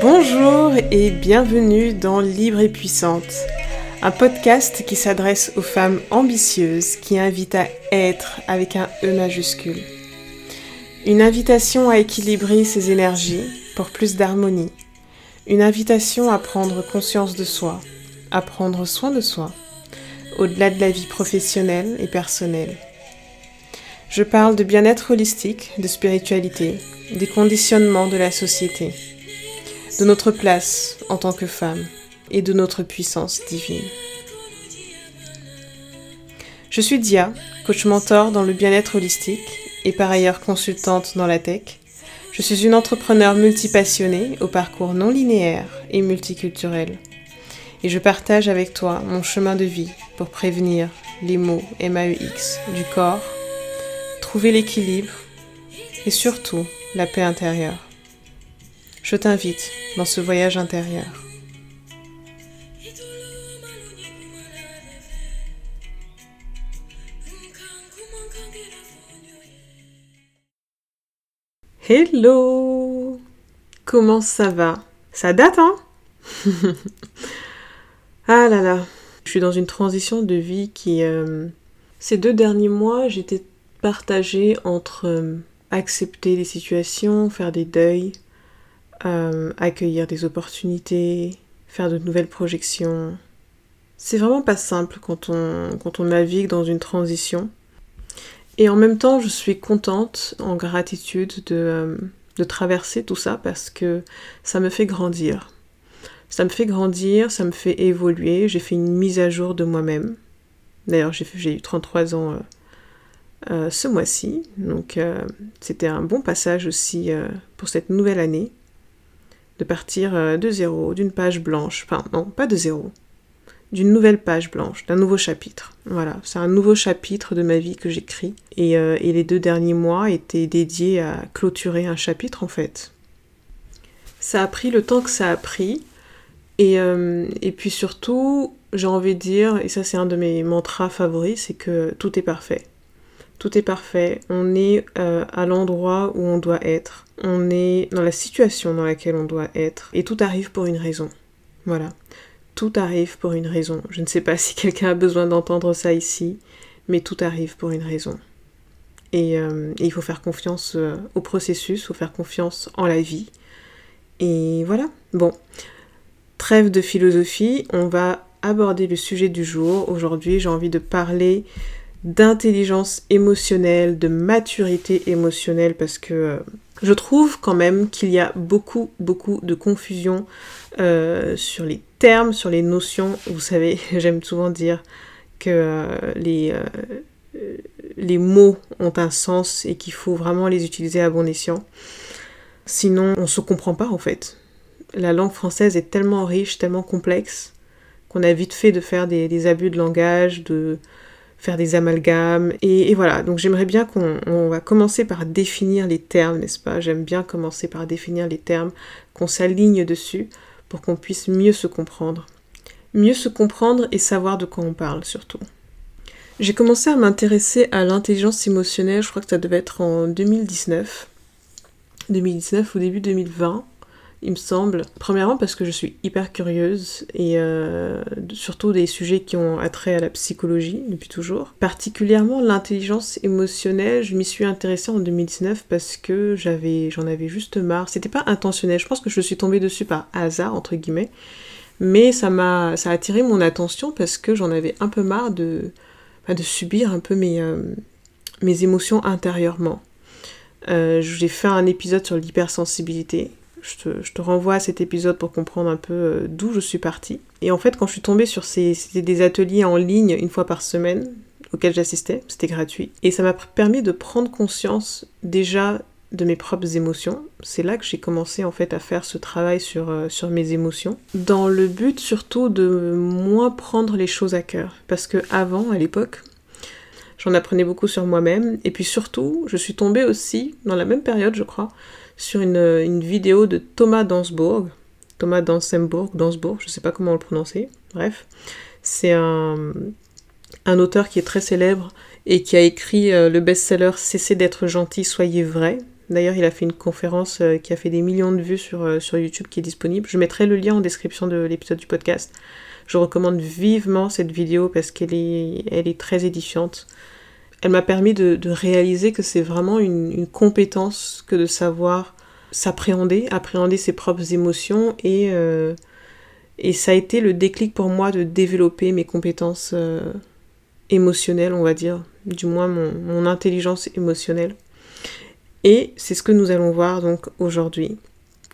Bonjour et bienvenue dans Libre et Puissante, un podcast qui s'adresse aux femmes ambitieuses qui invitent à être avec un E majuscule. Une invitation à équilibrer ses énergies pour plus d'harmonie. Une invitation à prendre conscience de soi, à prendre soin de soi, au-delà de la vie professionnelle et personnelle. Je parle de bien-être holistique, de spiritualité, des conditionnements de la société de notre place en tant que femme et de notre puissance divine. Je suis Dia, coach mentor dans le bien-être holistique et par ailleurs consultante dans la tech. Je suis une entrepreneur multipassionnée au parcours non linéaire et multiculturel. Et je partage avec toi mon chemin de vie pour prévenir les maux MAEX du corps, trouver l'équilibre et surtout la paix intérieure. Je t'invite dans ce voyage intérieur. Hello! Comment ça va? Ça date, hein? Ah là là. Je suis dans une transition de vie qui... Euh, ces deux derniers mois, j'étais partagée entre euh, accepter les situations, faire des deuils, euh, accueillir des opportunités, faire de nouvelles projections. C'est vraiment pas simple quand on, quand on navigue dans une transition. Et en même temps, je suis contente, en gratitude, de, euh, de traverser tout ça parce que ça me fait grandir. Ça me fait grandir, ça me fait évoluer. J'ai fait une mise à jour de moi-même. D'ailleurs, j'ai eu 33 ans ce mois-ci. Donc, c'était un bon passage aussi pour cette nouvelle année de partir euh, de zéro, d'une page blanche, enfin non, pas de zéro, d'une nouvelle page blanche, d'un nouveau chapitre. Voilà, c'est un nouveau chapitre de ma vie que j'écris. Et, euh, les deux derniers mois étaient dédiés à clôturer un chapitre en fait. Ça a pris le temps que ça a pris. Et, euh, et puis surtout, j'ai envie de dire, et ça c'est un de mes mantras favoris, c'est que tout est parfait tout est parfait, on est euh, à l'endroit où on doit être, on est dans la situation dans laquelle on doit être, et tout arrive pour une raison. Voilà, tout arrive pour une raison. Je ne sais pas si quelqu'un a besoin d'entendre ça ici, mais tout arrive pour une raison. Et, euh, il faut faire confiance euh, au processus, il faut faire confiance en la vie. Et voilà, bon, trêve de philosophie, on va aborder le sujet du jour. Aujourd'hui, j'ai envie de parler d'intelligence émotionnelle, de maturité émotionnelle, parce que euh, je trouve quand même qu'il y a beaucoup, beaucoup de confusion euh, sur les termes, sur les notions. Vous savez, j'aime souvent dire que euh, les, les mots ont un sens et qu'il faut vraiment les utiliser à bon escient. Sinon, on se comprend pas en fait. La langue française est tellement riche, tellement complexe, qu'on a vite fait de faire des abus de langage, de, faire des amalgames. Et, voilà, donc j'aimerais bien qu'on va commencer par définir les termes, n'est-ce pas? J'aime bien commencer par définir les termes, qu'on s'aligne dessus pour qu'on puisse mieux se comprendre. Mieux se comprendre et savoir de quoi on parle surtout. J'ai commencé à m'intéresser à l'intelligence émotionnelle, je crois que ça devait être en 2019. 2019 ou début 2020 il me semble. Premièrement parce que je suis hyper curieuse et euh, surtout des sujets qui ont attrait à la psychologie depuis toujours. Particulièrement l'intelligence émotionnelle, je m'y suis intéressée en 2019 parce que j'avais, j'en avais juste marre. C'était pas intentionnel, je pense que je suis tombée dessus par hasard entre guillemets, mais ça m'a, ça a attiré mon attention parce que j'en avais un peu marre de, bah, de subir un peu mes, euh, mes émotions intérieurement. Euh, j'ai fait un épisode sur l'hypersensibilité je te, renvoie à cet épisode pour comprendre un peu euh, d'où je suis partie. Et en fait, quand je suis tombée sur ces, des ateliers en ligne une fois par semaine auxquels j'assistais, c'était gratuit. Et ça m'a permis de prendre conscience déjà de mes propres émotions. C'est là que j'ai commencé en fait à faire ce travail sur, euh, sur mes émotions, dans le but surtout de moins prendre les choses à cœur. Parce que avant, à l'époque, j'en apprenais beaucoup sur moi-même. Et puis surtout, je suis tombée aussi, dans la même période je crois, sur une, vidéo de Thomas Dansbourg. Thomas Dansembourg, Dansbourg, je sais pas comment le prononcer. Bref, c'est un, auteur qui est très célèbre et qui a écrit euh, le best-seller Cessez d'être gentil, soyez vrai. D'ailleurs, il a fait une conférence euh, qui a fait des millions de vues sur, euh, YouTube qui est disponible. Je mettrai le lien en description de l'épisode du podcast. Je recommande vivement cette vidéo parce qu'elle est, elle est très édifiante. Elle m'a permis de, réaliser que c'est vraiment une, compétence que de savoir s'appréhender, appréhender ses propres émotions et, et ça a été le déclic pour moi de développer mes compétences émotionnelles, on va dire, du moins mon, intelligence émotionnelle. Et c'est ce que nous allons voir donc aujourd'hui.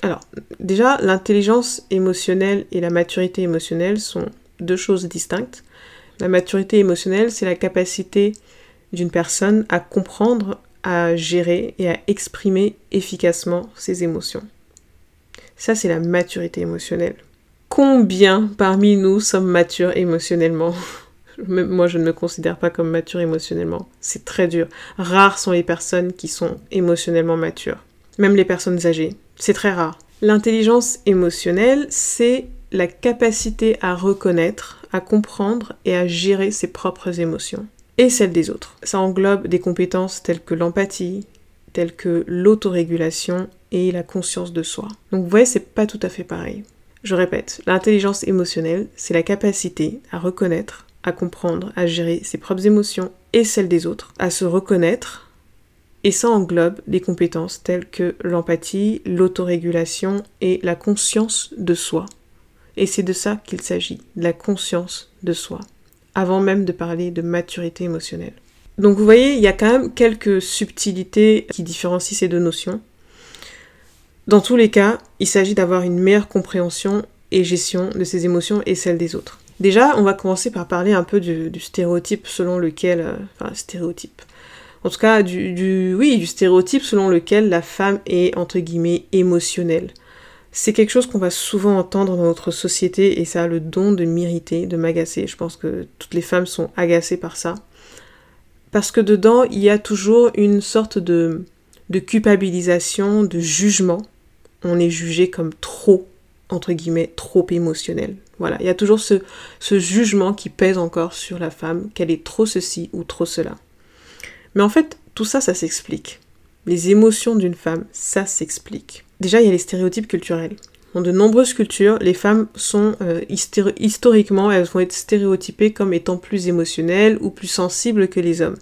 Alors, déjà, l'intelligence émotionnelle et la maturité émotionnelle sont deux choses distinctes. La maturité émotionnelle, c'est la capacité d'une personne à comprendre, à gérer et à exprimer efficacement ses émotions. Ça, c'est la maturité émotionnelle. Combien parmi nous sommes matures émotionnellement? Moi, je ne me considère pas comme mature émotionnellement. C'est très dur. Rares sont les personnes qui sont émotionnellement matures. Même les personnes âgées. C'est très rare. L'intelligence émotionnelle, c'est la capacité à reconnaître, à comprendre et à gérer ses propres émotions et celles des autres. Ça englobe des compétences telles que l'empathie, telles que l'autorégulation et la conscience de soi. Donc vous voyez, c'est pas tout à fait pareil. Je répète, l'intelligence émotionnelle, c'est la capacité à reconnaître, à comprendre, à gérer ses propres émotions et celles des autres, à se reconnaître, et ça englobe des compétences telles que l'empathie, l'autorégulation et la conscience de soi. Et c'est de ça qu'il s'agit, la conscience de soi, avant même de parler de maturité émotionnelle. Donc vous voyez, il y a quand même quelques subtilités qui différencient ces deux notions. Dans tous les cas, il s'agit d'avoir une meilleure compréhension et gestion de ses émotions et celles des autres. Déjà, on va commencer par parler un peu du, stéréotype selon lequel... Euh, enfin, stéréotype. En tout cas, du, oui, du stéréotype selon lequel la femme est, entre guillemets, émotionnelle. C'est quelque chose qu'on va souvent entendre dans notre société et ça a le don de m'irriter, de m'agacer. Je pense que toutes les femmes sont agacées par ça. Parce que dedans, il y a toujours une sorte de, de culpabilisation, de jugement. On est jugé comme trop, entre guillemets, trop émotionnel. Voilà, il y a toujours ce, jugement qui pèse encore sur la femme, qu'elle est trop ceci ou trop cela. Mais en fait, tout ça, ça s'explique. Les émotions d'une femme, ça s'explique. Déjà, il y a les stéréotypes culturels. Dans de nombreuses cultures, les femmes sont euh, historiquement, elles vont être stéréotypées comme étant plus émotionnelles ou plus sensibles que les hommes.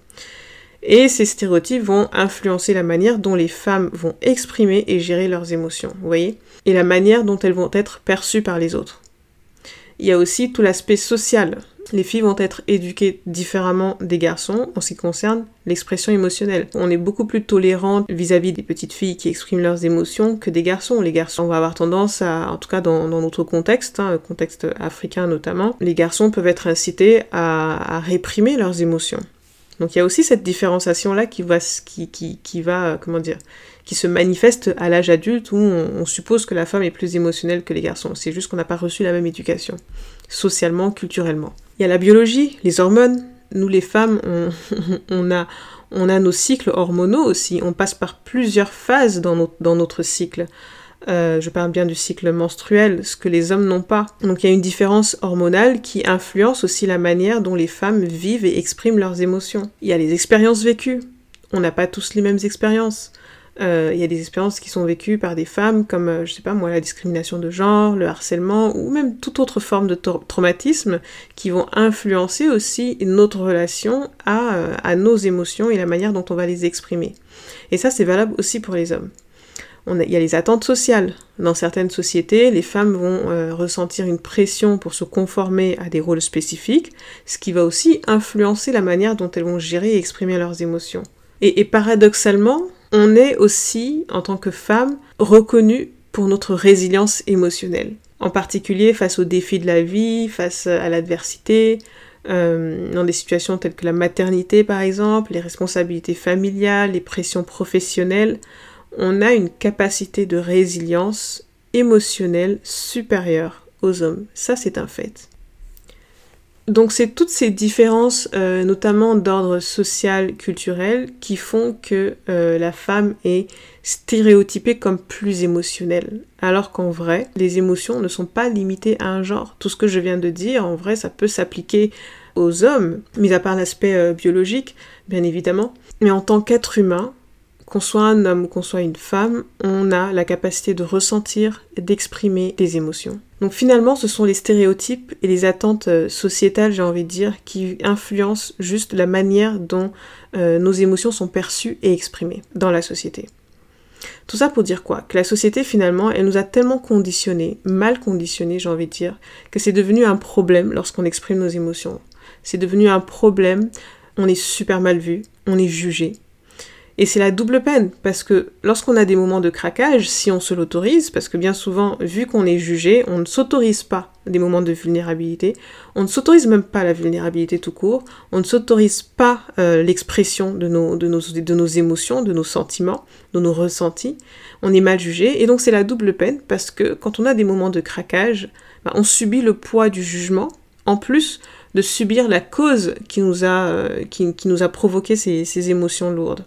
Et ces stéréotypes vont influencer la manière dont les femmes vont exprimer et gérer leurs émotions, vous voyez Et la manière dont elles vont être perçues par les autres. Il y a aussi tout l'aspect social. Les filles vont être éduquées différemment des garçons en ce qui concerne l'expression émotionnelle. On est beaucoup plus tolérant vis-à-vis des petites filles qui expriment leurs émotions que des garçons. Les garçons vont avoir tendance à, en tout cas dans, notre contexte, hein, contexte africain notamment, les garçons peuvent être incités à réprimer leurs émotions. Donc il y a aussi cette différenciation là qui va, va comment dire, qui se manifeste à l'âge adulte où on, suppose que la femme est plus émotionnelle que les garçons. C'est juste qu'on n'a pas reçu la même éducation, socialement, culturellement. Il y a la biologie, les hormones. Nous les femmes, on, a, on a nos cycles hormonaux aussi. On passe par plusieurs phases dans, dans notre cycle. Euh, je parle bien du cycle menstruel, ce que les hommes n'ont pas. Donc il y a une différence hormonale qui influence aussi la manière dont les femmes vivent et expriment leurs émotions. Il y a les expériences vécues. On n'a pas tous les mêmes expériences. Euh, il y a des expériences qui sont vécues par des femmes comme, euh, je sais pas moi, la discrimination de genre, le harcèlement ou même toute autre forme de traumatisme qui vont influencer aussi notre relation à, à nos émotions et la manière dont on va les exprimer. Et ça, c'est valable aussi pour les hommes il y a les attentes sociales. Dans certaines sociétés, les femmes vont euh, ressentir une pression pour se conformer à des rôles spécifiques, ce qui va aussi influencer la manière dont elles vont gérer et exprimer leurs émotions. Et, paradoxalement, on est aussi, en tant que femme, reconnue pour notre résilience émotionnelle. En particulier face aux défis de la vie, face à l'adversité, euh, dans des situations telles que la maternité par exemple, les responsabilités familiales, les pressions professionnelles, on a une capacité de résilience émotionnelle supérieure aux hommes. Ça, c'est un fait. Donc c'est toutes ces différences, euh, notamment d'ordre social, culturel, qui font que euh, la femme est stéréotypée comme plus émotionnelle. Alors qu'en vrai, les émotions ne sont pas limitées à un genre. Tout ce que je viens de dire, en vrai, ça peut s'appliquer aux hommes, mis à part l'aspect euh, biologique, bien évidemment. Mais en tant qu'être humain, qu'on soit un homme ou qu'on soit une femme, on a la capacité de ressentir et d'exprimer des émotions. Donc finalement, ce sont les stéréotypes et les attentes euh, sociétales, j'ai envie de dire, qui influencent juste la manière dont euh, nos émotions sont perçues et exprimées dans la société. Tout ça pour dire quoi? Que la société finalement, elle nous a tellement conditionnés, mal conditionnés j'ai envie de dire, que c'est devenu un problème lorsqu'on exprime nos émotions. C'est devenu un problème, on est super mal vu, on est jugé, et c'est la double peine, parce que lorsqu'on a des moments de craquage, si on se l'autorise, parce que bien souvent, vu qu'on est jugé, on ne s'autorise pas des moments de vulnérabilité, on ne s'autorise même pas la vulnérabilité tout court, on ne s'autorise pas euh, l'expression de nos, de, nos, de nos émotions, de nos sentiments, de nos ressentis, on est mal jugé, et donc c'est la double peine, parce que quand on a des moments de craquage, bah, on subit le poids du jugement, en plus de subir la cause qui nous a, euh, qui, qui nous a provoqué ces, ces émotions lourdes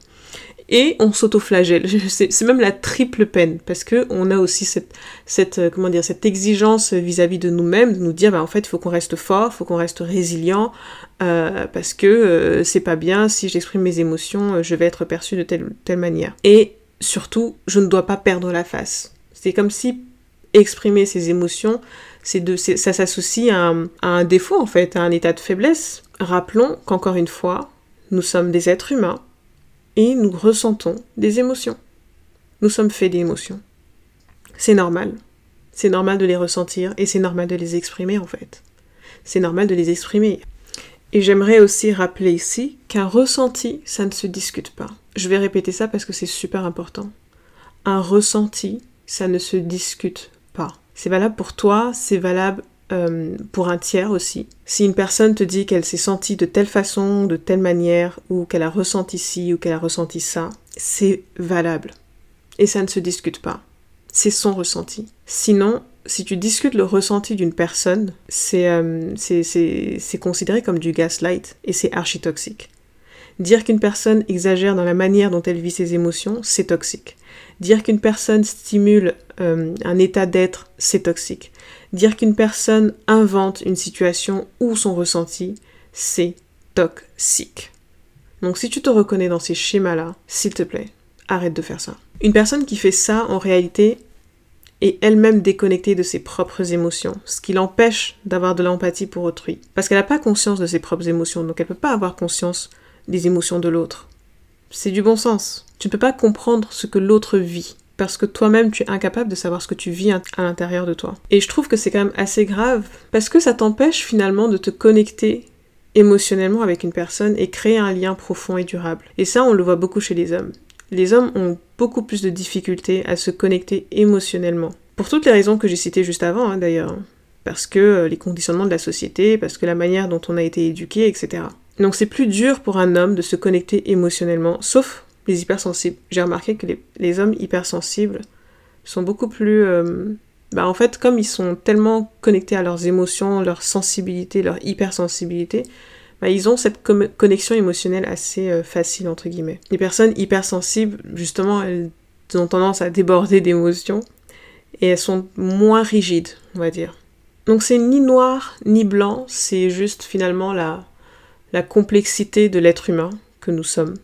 et on s'autoflagelle. C'est même la triple peine parce que on a aussi cette, euh, comment dire cette exigence vis-à-vis de nous-mêmes de nous dire bah en fait il faut qu'on reste fort, faut qu'on reste résilient euh, parce que euh, c'est pas bien si j'exprime mes émotions, je vais être perçu de telle telle manière. Et surtout, je ne dois pas perdre la face. C'est comme si exprimer ses émotions, ça s'associe à, à un défaut en fait, à un état de faiblesse. Rappelons qu'encore une fois, nous sommes des êtres humains et nous ressentons des émotions. Nous sommes faits d'émotions. C'est normal. C'est normal de les ressentir et c'est normal de les exprimer en fait. C'est normal de les exprimer. Et j'aimerais aussi rappeler ici qu'un ressenti, ça ne se discute pas. Je vais répéter ça parce que c'est super important. Un ressenti, ça ne se discute pas. C'est valable pour toi, c'est valable euh, pour un tiers aussi. Si une personne te dit qu'elle s'est sentie de telle façon, de telle manière, ou qu'elle a ressenti ci, ou qu'elle a ressenti ça, c'est valable. Et ça ne se discute pas. C'est son ressenti. Sinon, si tu discutes le ressenti d'une personne, c'est euh, considéré comme du gaslight et c'est archi-toxique. Dire qu'une personne exagère dans la manière dont elle vit ses émotions, c'est toxique. Dire qu'une personne stimule euh, un état d'être, c'est toxique. Dire qu'une personne invente une situation ou son ressenti, c'est toxique. Donc si tu te reconnais dans ces schémas-là, s'il te plaît, arrête de faire ça. Une personne qui fait ça, en réalité, est elle-même déconnectée de ses propres émotions, ce qui l'empêche d'avoir de l'empathie pour autrui. Parce qu'elle n'a pas conscience de ses propres émotions, donc elle ne peut pas avoir conscience des émotions de l'autre. C'est du bon sens. Tu ne peux pas comprendre ce que l'autre vit parce que toi-même tu es incapable de savoir ce que tu vis à l'intérieur de toi. Et je trouve que c'est quand même assez grave parce que ça t'empêche finalement de te connecter émotionnellement avec une personne et créer un lien profond et durable. Et ça, on le voit beaucoup chez les hommes. Les hommes ont beaucoup plus de difficultés à se connecter émotionnellement. Pour toutes les raisons que j'ai citées juste avant, hein, d'ailleurs. Parce que euh, les conditionnements de la société, parce que la manière dont on a été éduqué, etc. Donc c'est plus dur pour un homme de se connecter émotionnellement, sauf les hypersensibles. J'ai remarqué que les, hommes hypersensibles sont beaucoup plus... Euh, bah en fait, comme ils sont tellement connectés à leurs émotions, leur sensibilité, leur hypersensibilité, bah ils ont cette connexion émotionnelle assez euh, facile, entre guillemets. Les personnes hypersensibles, justement, elles ont tendance à déborder d'émotions et elles sont moins rigides, on va dire. Donc c'est ni noir ni blanc, c'est juste finalement la, la complexité de l'être humain que nous sommes.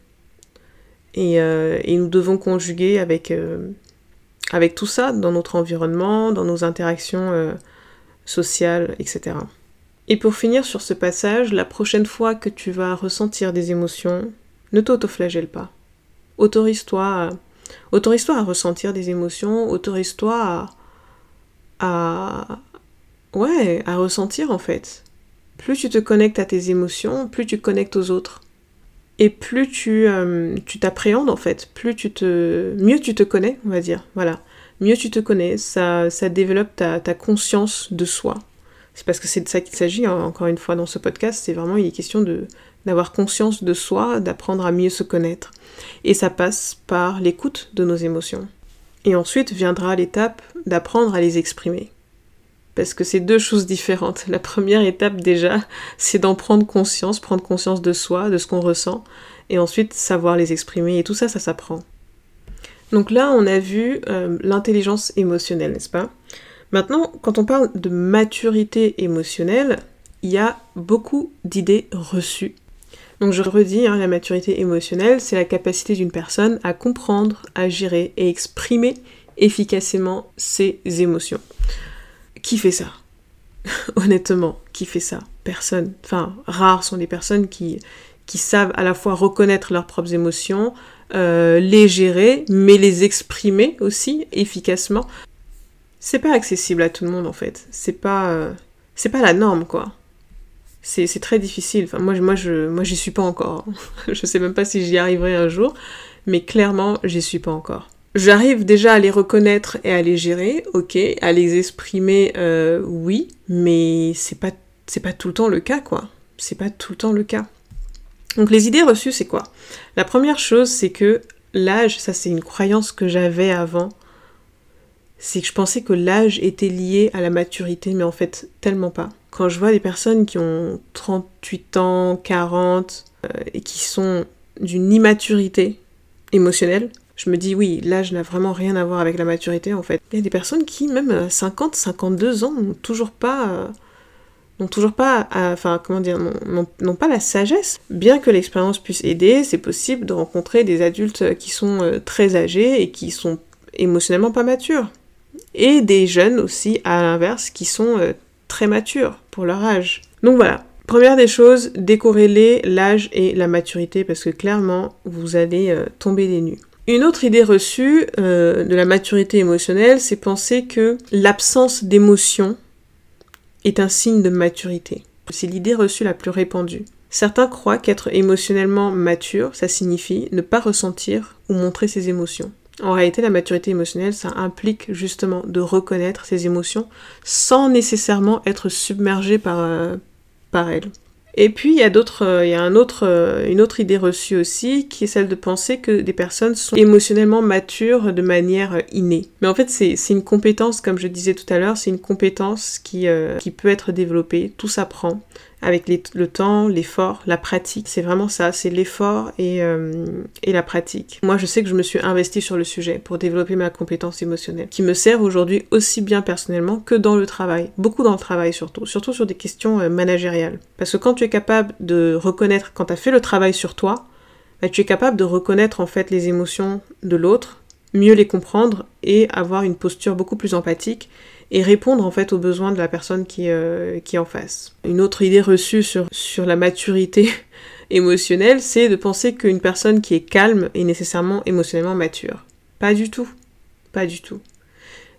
Euh, et, nous devons conjuguer avec, euh, avec tout ça dans notre environnement, dans nos interactions euh, sociales, etc. Et pour finir sur ce passage, la prochaine fois que tu vas ressentir des émotions, ne t'autoflagelle pas. Autorise-toi à, à ressentir des émotions, autorise-toi à, à, ouais, à ressentir en fait. Plus tu te connectes à tes émotions, plus tu connectes aux autres. Et plus tu euh, t'appréhendes en fait, plus tu te mieux tu te connais, on va dire. Voilà. Mieux tu te connais, ça, ça développe ta, ta conscience de soi. C'est parce que c'est de ça qu'il s'agit, hein, encore une fois, dans ce podcast. C'est vraiment, il est question d'avoir conscience de soi, d'apprendre à mieux se connaître. Et ça passe par l'écoute de nos émotions. Et ensuite viendra l'étape d'apprendre à les exprimer parce que c'est deux choses différentes. La première étape déjà, c'est d'en prendre conscience, prendre conscience de soi, de ce qu'on ressent, et ensuite savoir les exprimer, et tout ça, ça s'apprend. Donc là, on a vu euh, l'intelligence émotionnelle, n'est-ce pas? Maintenant, quand on parle de maturité émotionnelle, il y a beaucoup d'idées reçues. Donc je redis, hein, la maturité émotionnelle, c'est la capacité d'une personne à comprendre, à gérer et exprimer efficacement ses émotions. Qui fait ça? Honnêtement, qui fait ça? Personne. Enfin, rares sont les personnes qui, qui savent à la fois reconnaître leurs propres émotions, euh, les gérer, mais les exprimer aussi efficacement. C'est pas accessible à tout le monde en fait. C'est pas, euh, c'est pas la norme quoi. C'est, très difficile. Enfin, moi, moi, je, moi, j'y suis pas encore. je sais même pas si j'y arriverai un jour, mais clairement, j'y suis pas encore. J'arrive déjà à les reconnaître et à les gérer, ok, à les exprimer, euh, oui, mais c'est pas, pas tout le temps le cas, quoi. C'est pas tout le temps le cas. Donc les idées reçues, c'est quoi? La première chose, c'est que l'âge, ça c'est une croyance que j'avais avant, c'est que je pensais que l'âge était lié à la maturité, mais en fait tellement pas. Quand je vois des personnes qui ont 38 ans, 40, euh, et qui sont d'une immaturité émotionnelle, je me dis oui, l'âge n'a vraiment rien à voir avec la maturité en fait. Il y a des personnes qui, même à 50, 52 ans, n'ont toujours pas... Euh, enfin comment dire, n'ont pas la sagesse. Bien que l'expérience puisse aider, c'est possible de rencontrer des adultes qui sont euh, très âgés et qui sont émotionnellement pas matures. Et des jeunes aussi, à l'inverse, qui sont euh, très matures pour leur âge. Donc voilà. Première des choses, décorréler l'âge et la maturité parce que clairement, vous allez tomber des nues. Une autre idée reçue de la maturité émotionnelle, c'est penser que l'absence d'émotion est un signe de maturité. C'est l'idée reçue la plus répandue. Certains croient qu'être émotionnellement mature, ça signifie ne pas ressentir ou montrer ses émotions. En réalité, la maturité émotionnelle, ça implique justement de reconnaître ses émotions sans nécessairement être submergé par, euh, elles. Et puis il y a d'autres, euh, il y euh, une autre idée reçue aussi, qui est celle de penser que des personnes sont émotionnellement matures de manière euh, innée. Mais en fait, c'est une compétence, comme je disais tout à l'heure, c'est une compétence qui peut être développée, tout s'apprend avec le temps, l'effort, la pratique. C'est vraiment ça, c'est l'effort et, euh, et, la pratique. Moi, je sais que je me suis investie sur le sujet pour développer ma compétence émotionnelle, qui me sert aujourd'hui aussi bien personnellement que dans le travail. Beaucoup dans le travail surtout, surtout sur des questions euh, managériales. Parce que quand tu es capable de reconnaître, quand tu as fait le travail sur toi, bah, tu es capable de reconnaître en fait les émotions de l'autre, mieux les comprendre et avoir une posture beaucoup plus empathique et répondre en fait aux besoins de la personne qui, euh, est en face. Une autre idée reçue sur la maturité émotionnelle, c'est de penser qu'une personne qui est calme est nécessairement émotionnellement mature. Pas du tout. Pas du tout.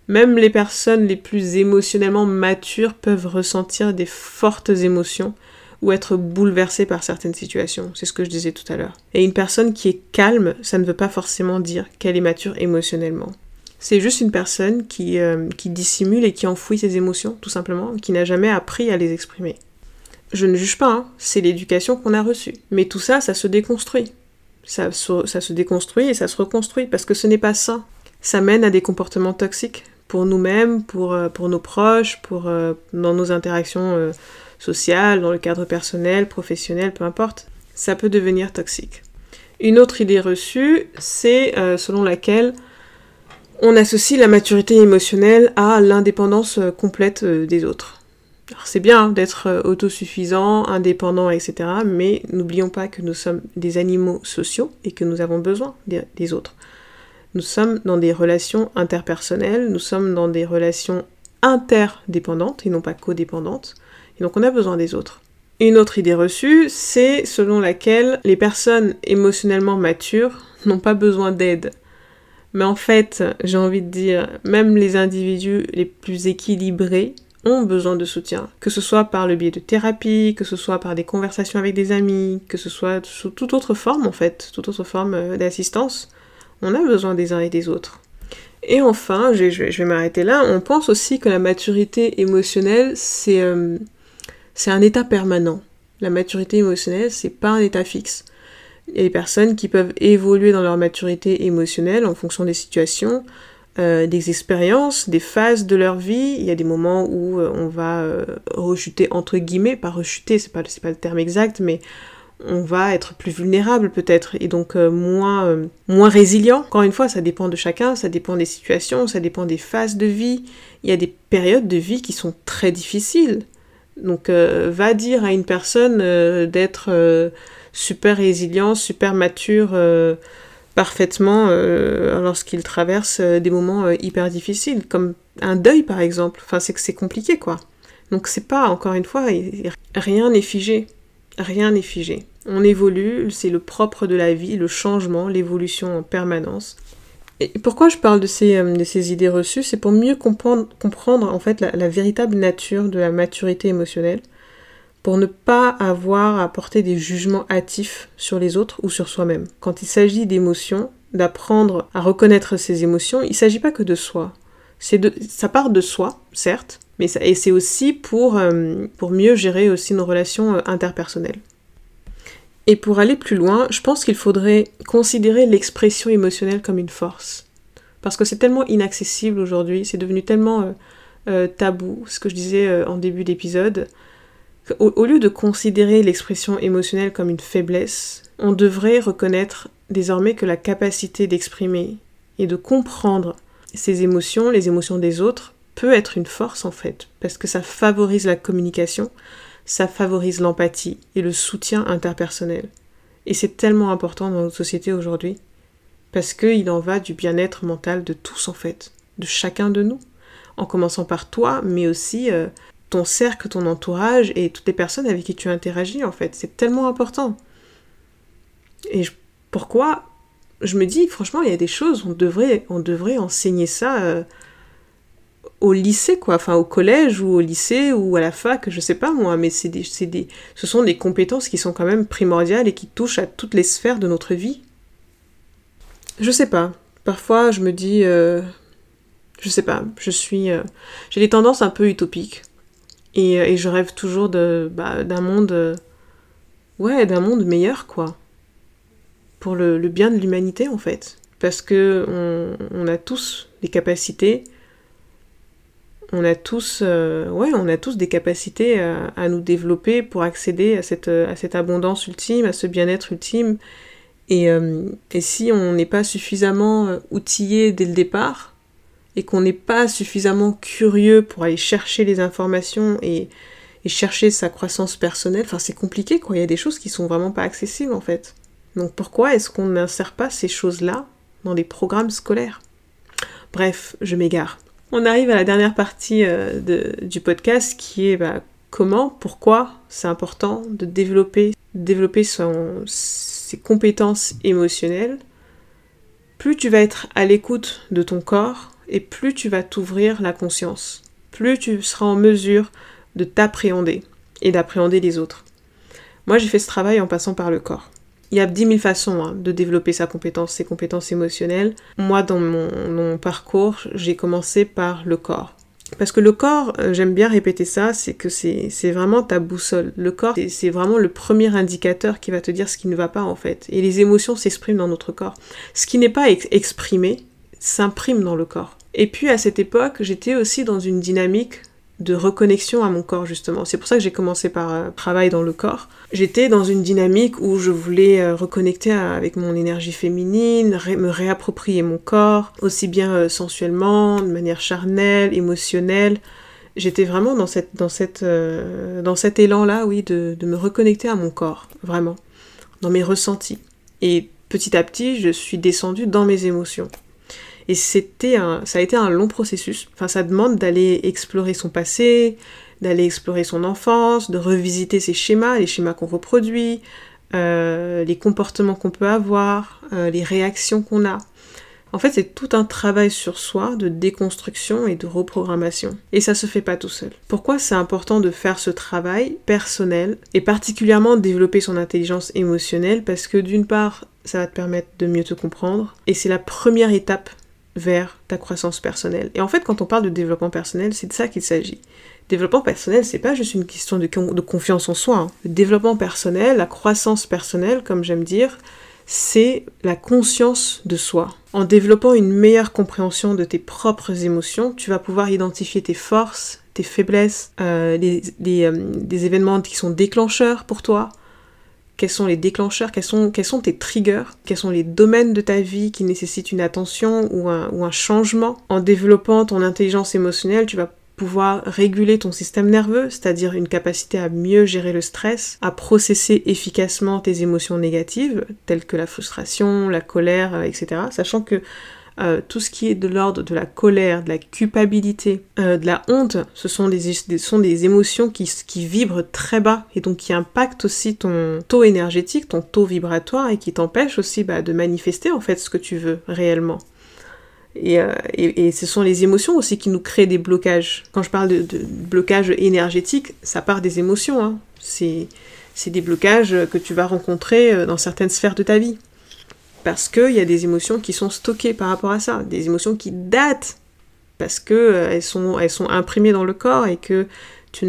Même les personnes les plus émotionnellement matures peuvent ressentir des fortes émotions ou être bouleversées par certaines situations. C'est ce que je disais tout à l'heure. Et une personne qui est calme, ça ne veut pas forcément dire qu'elle est mature émotionnellement. C'est juste une personne qui, euh, qui dissimule et qui enfouit ses émotions, tout simplement, qui n'a jamais appris à les exprimer. Je ne juge pas, hein, c'est l'éducation qu'on a reçue. Mais tout ça, ça se déconstruit. Ça, ça se déconstruit et ça se reconstruit parce que ce n'est pas ça. Ça mène à des comportements toxiques pour nous-mêmes, pour, euh, pour nos proches, pour, euh, dans nos interactions sociales, dans le cadre personnel, professionnel, peu importe. Ça peut devenir toxique. Une autre idée reçue, c'est selon laquelle on associe la maturité émotionnelle à l'indépendance euh, complète euh, des autres. Alors c'est bien hein, d'être euh, autosuffisant, indépendant, etc. Mais n'oublions pas que nous sommes des animaux sociaux et que nous avons besoin des, autres. Nous sommes dans des relations interpersonnelles, nous sommes dans des relations interdépendantes et non pas codépendantes. Donc on a besoin des autres. Une autre idée reçue, c'est selon laquelle les personnes émotionnellement matures n'ont pas besoin d'aide. Mais en fait, j'ai envie de dire, même les individus les plus équilibrés ont besoin de soutien, que ce soit par le biais de thérapie, que ce soit par des conversations avec des amis, que ce soit sous toute autre forme en fait, toute autre forme euh, d'assistance. On a besoin des uns et des autres. Et enfin, je, vais m'arrêter là, on pense aussi que la maturité émotionnelle, c'est euh, un état permanent. La maturité émotionnelle, c'est pas un état fixe. Il y a des personnes qui peuvent évoluer dans leur maturité émotionnelle en fonction des situations, euh, des expériences, des phases de leur vie. Il y a des moments où euh, on va euh, rechuter entre guillemets, pas rechuter, c'est pas, pas le terme exact, mais on va être plus vulnérable peut-être et donc moins, moins résilient. Encore une fois, ça dépend de chacun, ça dépend des situations, ça dépend des phases de vie. Il y a des périodes de vie qui sont très difficiles Donc va dire à une personne d'être super résilient, super mature parfaitement lorsqu'il traverse des moments hyper difficiles, comme un deuil par exemple. Enfin, c'est que c'est compliqué quoi. Donc c'est pas, encore une fois, rien n'est figé. Rien n'est figé. On évolue, c'est le propre de la vie, le changement, l'évolution en permanence. Et pourquoi je parle de ces, euh, de ces idées reçues? C'est pour mieux comprendre, comprendre en fait la, véritable nature de la maturité émotionnelle, pour ne pas avoir à porter des jugements hâtifs sur les autres ou sur soi-même. Quand il s'agit d'émotions, d'apprendre à reconnaître ses émotions, il ne s'agit pas que de soi. De, ça part de soi, certes, mais ça, et c'est aussi pour, euh, pour mieux gérer aussi nos relations euh, interpersonnelles. Et pour aller plus loin, je pense qu'il faudrait considérer l'expression émotionnelle comme une force. Parce que c'est tellement inaccessible aujourd'hui, c'est devenu tellement euh, tabou, ce que je disais en début d'épisode, qu'au au lieu de considérer l'expression émotionnelle comme une faiblesse, on devrait reconnaître désormais que la capacité d'exprimer et de comprendre ses émotions, les émotions des autres, peut être une force en fait, parce que ça favorise la communication, ça favorise l'empathie et le soutien interpersonnel. Et c'est tellement important dans notre société aujourd'hui, parce qu'il en va du bien-être mental de tous en fait, de chacun de nous, en commençant par toi, mais aussi euh, ton cercle, ton entourage et toutes les personnes avec qui tu interagis en fait. C'est tellement important. Et pourquoi? Je me dis, franchement, il y a des choses, on devrait, on devrait enseigner ça. Euh, au lycée, quoi, enfin au collège ou au lycée ou à la fac, je sais pas moi, mais c'est des, des, ce sont des compétences qui sont quand même primordiales et qui touchent à toutes les sphères de notre vie. Je sais pas, parfois je me dis, euh, je sais pas, je suis, euh, j'ai des tendances un peu utopiques. Et, euh, je rêve toujours bah, d'un monde, ouais, d'un monde meilleur quoi, pour le, bien de l'humanité en fait, parce que on a tous des capacités on a tous, euh, ouais, on a tous des capacités à, nous développer pour accéder à cette, à cette abondance ultime, à ce bien-être ultime. Et, euh, si on n'est pas suffisamment euh, outillé dès le départ, et qu'on n'est pas suffisamment curieux pour aller chercher les informations et, et chercher sa croissance personnelle, enfin c'est compliqué quoi, il y a des choses qui sont vraiment pas accessibles en fait. Donc pourquoi est-ce qu'on n'insère pas ces choses-là dans les programmes scolaires? Bref, je m'égare. On arrive à la dernière partie euh, du podcast qui est bah, comment, pourquoi c'est important de développer, développer ses compétences émotionnelles. Plus tu vas être à l'écoute de ton corps et plus tu vas t'ouvrir la conscience, plus tu seras en mesure de t'appréhender et d'appréhender les autres. Moi j'ai fait ce travail en passant par le corps. Il y a dix mille façons hein, de développer sa compétence, ses compétences émotionnelles. Moi, dans mon, parcours, j'ai commencé par le corps. Parce que le corps, euh, j'aime bien répéter ça, c'est que c'est vraiment ta boussole. Le corps, c'est vraiment le premier indicateur qui va te dire ce qui ne va pas en fait. Et les émotions s'expriment dans notre corps. Ce qui n'est pas exprimé s'imprime dans le corps. Et puis à cette époque, j'étais aussi dans une dynamique de reconnexion à mon corps justement. C'est pour ça que j'ai commencé par euh, travail dans le corps. J'étais dans une dynamique où je voulais euh, reconnecter avec mon énergie féminine, me réapproprier mon corps, aussi bien euh, sensuellement, de manière charnelle, émotionnelle. J'étais vraiment dans, cette, dans, cette, dans cet élan-là, oui, de, de me reconnecter à mon corps, vraiment, dans mes ressentis. Et petit à petit, je suis descendue dans mes émotions. Et c'était un, ça a été un long processus. Enfin, ça demande d'aller explorer son passé, d'aller explorer son enfance, de revisiter ses schémas, les schémas qu'on reproduit, euh, les comportements qu'on peut avoir, euh, les réactions qu'on a. En fait, c'est tout un travail sur soi de déconstruction et de reprogrammation. Et ça se fait pas tout seul. Pourquoi c'est important de faire ce travail personnel et particulièrement développer son intelligence émotionnelle? Parce que d'une part, ça va te permettre de mieux te comprendre et c'est la première étape vers ta croissance personnelle. Et en fait, quand on parle de développement personnel, c'est de ça qu'il s'agit. Développement personnel, c'est pas juste une question de, confiance en soi. Hein. Le développement personnel, la croissance personnelle, comme j'aime dire, c'est la conscience de soi. En développant une meilleure compréhension de tes propres émotions, tu vas pouvoir identifier tes forces, tes faiblesses, euh, euh, des événements qui sont déclencheurs pour toi, quels sont les déclencheurs, quels sont, tes triggers, quels sont les domaines de ta vie qui nécessitent une attention ou un, ou un changement. En développant ton intelligence émotionnelle, tu vas pouvoir réguler ton système nerveux, c'est-à-dire une capacité à mieux gérer le stress, à processer efficacement tes émotions négatives, telles que la frustration, la colère, euh, etc. Sachant que euh, tout ce qui est de l'ordre de la colère, de la culpabilité, euh, de la honte, ce sont des, sont des émotions qui, qui, vibrent très bas et donc qui impactent aussi ton taux énergétique, ton taux vibratoire et qui t'empêchent aussi bah, de manifester en fait ce que tu veux réellement. Euh, et, et, ce sont les émotions aussi qui nous créent des blocages. Quand je parle de, de blocage énergétique, ça part des émotions. Hein. C'est des blocages que tu vas rencontrer dans certaines sphères de ta vie parce qu'il y a des émotions qui sont stockées par rapport à ça, des émotions qui datent parce que euh, elles, sont, elles sont imprimées dans le corps et que tu,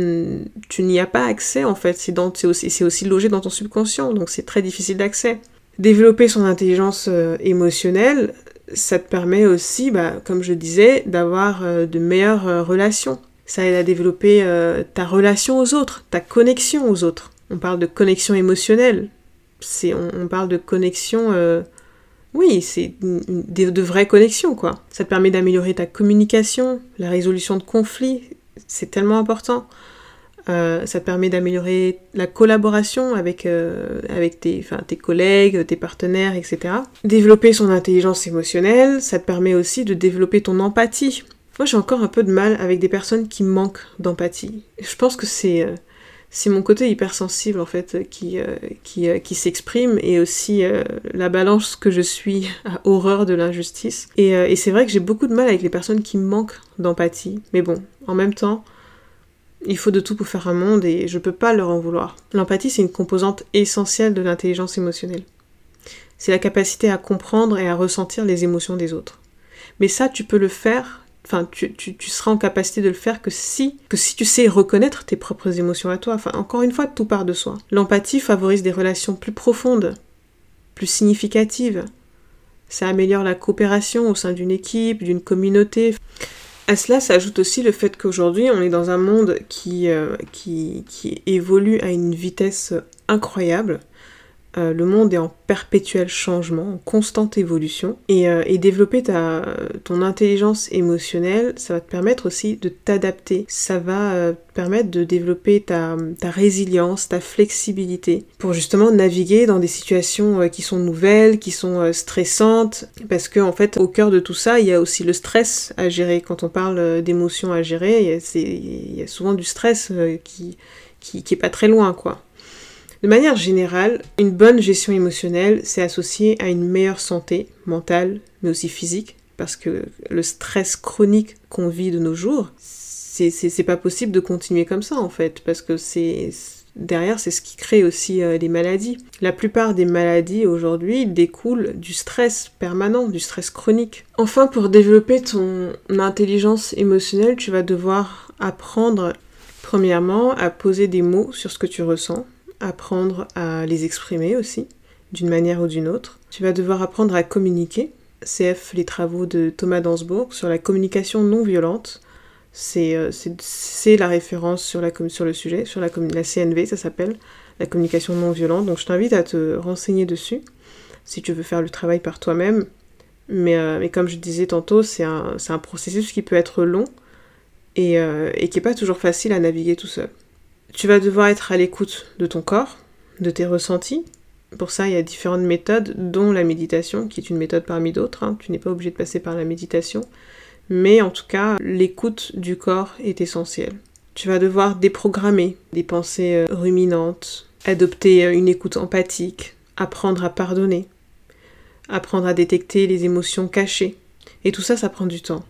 n'y as pas accès en fait, c'est aussi, aussi logé dans ton subconscient, donc c'est très difficile d'accès. Développer son intelligence euh, émotionnelle, ça te permet aussi, bah, comme je disais, d'avoir euh, de meilleures relations. Ça aide à développer ta relation aux autres, ta connexion aux autres. On parle de connexion émotionnelle, c'est, on, parle de connexion oui, c'est de, vraies connexions, quoi. Ça te permet d'améliorer ta communication, la résolution de conflits, c'est tellement important. Euh, ça te permet d'améliorer la collaboration avec, euh, avec tes, tes collègues, tes partenaires, etc. Développer son intelligence émotionnelle, ça te permet aussi de développer ton empathie. Moi, j'ai encore un peu de mal avec des personnes qui manquent d'empathie. Je pense que c'est... Euh, c'est mon côté hypersensible en fait qui, euh, qui, euh, qui s'exprime et aussi euh, la balance que je suis à horreur de l'injustice. Et, et c'est vrai que j'ai beaucoup de mal avec les personnes qui manquent d'empathie. Mais bon, en même temps, il faut de tout pour faire un monde et je peux pas leur en vouloir. L'empathie, c'est une composante essentielle de l'intelligence émotionnelle. C'est la capacité à comprendre et à ressentir les émotions des autres. Mais ça, tu peux le faire Enfin, tu, seras en capacité de le faire que si, que si tu sais reconnaître tes propres émotions à toi. Enfin, encore une fois, tout part de soi. L'empathie favorise des relations plus profondes, plus significatives. Ça améliore la coopération au sein d'une équipe, d'une communauté. À cela s'ajoute aussi le fait qu'aujourd'hui, on est dans un monde qui, euh, qui, qui évolue à une vitesse incroyable. Euh, le monde est en perpétuel changement, en constante évolution. Et, euh, développer ta, ton intelligence émotionnelle, ça va te permettre aussi de t'adapter. Ça va euh, te permettre de développer ta, ta, résilience, ta flexibilité, pour justement naviguer dans des situations qui sont nouvelles, qui sont stressantes. Parce que en fait, au cœur de tout ça, il y a aussi le stress à gérer. Quand on parle d'émotions à gérer, il y, a souvent du stress qui, qui, qui est pas très loin, quoi. De manière générale, une bonne gestion émotionnelle, c'est associé à une meilleure santé mentale, mais aussi physique, parce que le stress chronique qu'on vit de nos jours, c'est pas possible de continuer comme ça en fait, parce que c'est derrière c'est ce qui crée aussi euh, les maladies. La plupart des maladies aujourd'hui découlent du stress permanent, du stress chronique. Enfin, pour développer ton intelligence émotionnelle, tu vas devoir apprendre premièrement à poser des mots sur ce que tu ressens, apprendre à les exprimer aussi, d'une manière ou d'une autre. Tu vas devoir apprendre à communiquer. CF, les travaux de Thomas Dansbourg sur la communication non violente. C'est euh, la référence sur, le sujet, sur la, la CNV, ça s'appelle, la communication non violente. Donc je t'invite à te renseigner dessus si tu veux faire le travail par toi-même. Mais, euh, comme je disais tantôt, c'est un, un, processus qui peut être long et, euh, et qui n'est pas toujours facile à naviguer tout seul. Tu vas devoir être à l'écoute de ton corps, de tes ressentis. Pour ça, il y a différentes méthodes, dont la méditation, qui est une méthode parmi d'autres. Hein. Tu n'es pas obligé de passer par la méditation. Mais en tout cas, l'écoute du corps est essentielle. Tu vas devoir déprogrammer des pensées euh, ruminantes, adopter euh, une écoute empathique, apprendre à pardonner, apprendre à détecter les émotions cachées. Et tout ça, ça prend du temps.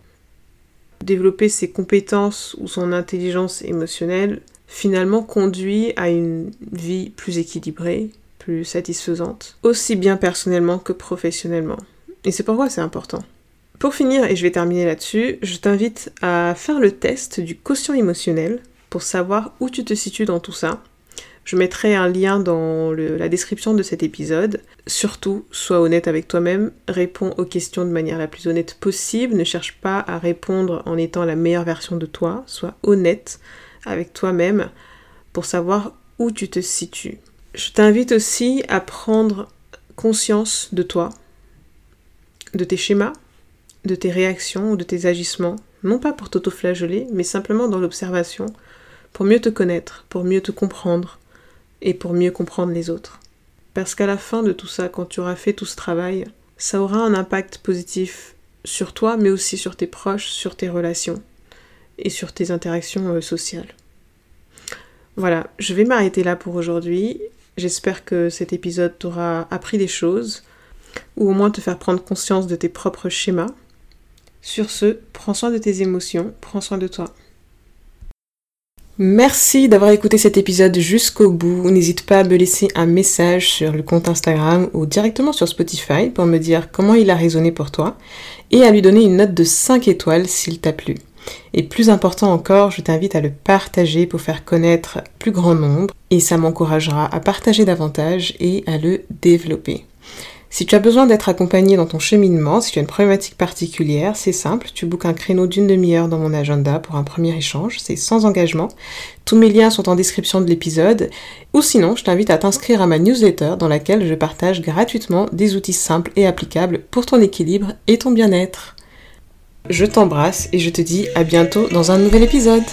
Développer ses compétences ou son intelligence émotionnelle, finalement conduit à une vie plus équilibrée, plus satisfaisante, aussi bien personnellement que professionnellement. Et c'est pourquoi c'est important. Pour finir, et je vais terminer là-dessus, je t'invite à faire le test du quotient émotionnel pour savoir où tu te situes dans tout ça. Je mettrai un lien dans la description de cet épisode. Surtout, sois honnête avec toi-même, réponds aux questions de manière la plus honnête possible, ne cherche pas à répondre en étant la meilleure version de toi, sois honnête avec toi-même pour savoir où tu te situes. Je t'invite aussi à prendre conscience de toi, de tes schémas, de tes réactions ou de tes agissements Non pas pour t'auto-flageller, mais simplement dans l'observation, pour mieux te connaître, pour mieux te comprendre et pour mieux comprendre les autres. Parce qu'à la fin de tout ça, quand tu auras fait tout ce travail, ça aura un impact positif sur toi, mais aussi sur tes proches, sur tes relations et sur tes interactions euh, sociales. Voilà, je vais m'arrêter là pour aujourd'hui. J'espère que cet épisode t'aura appris des choses, ou au moins te faire prendre conscience de tes propres schémas. Sur ce, prends soin de tes émotions, prends soin de toi. Merci d'avoir écouté cet épisode jusqu'au bout. N'hésite pas à me laisser un message sur le compte Instagram ou directement sur Spotify pour me dire comment il a résonné pour toi et à lui donner une note de 5 étoiles s'il t'a plu. Et plus important encore, je t'invite à le partager pour faire connaître plus grand nombre et ça m'encouragera à partager davantage et à le développer. Si tu as besoin d'être accompagné dans ton cheminement, si tu as une problématique particulière, c'est simple, tu bookes un créneau d'une demi-heure dans mon agenda pour un premier échange, c'est sans engagement. Tous mes liens sont en description de l'épisode. Ou sinon, je t'invite à t'inscrire à ma newsletter dans laquelle je partage gratuitement des outils simples et applicables pour ton équilibre et ton bien-être. Je t'embrasse et je te dis à bientôt dans un nouvel épisode.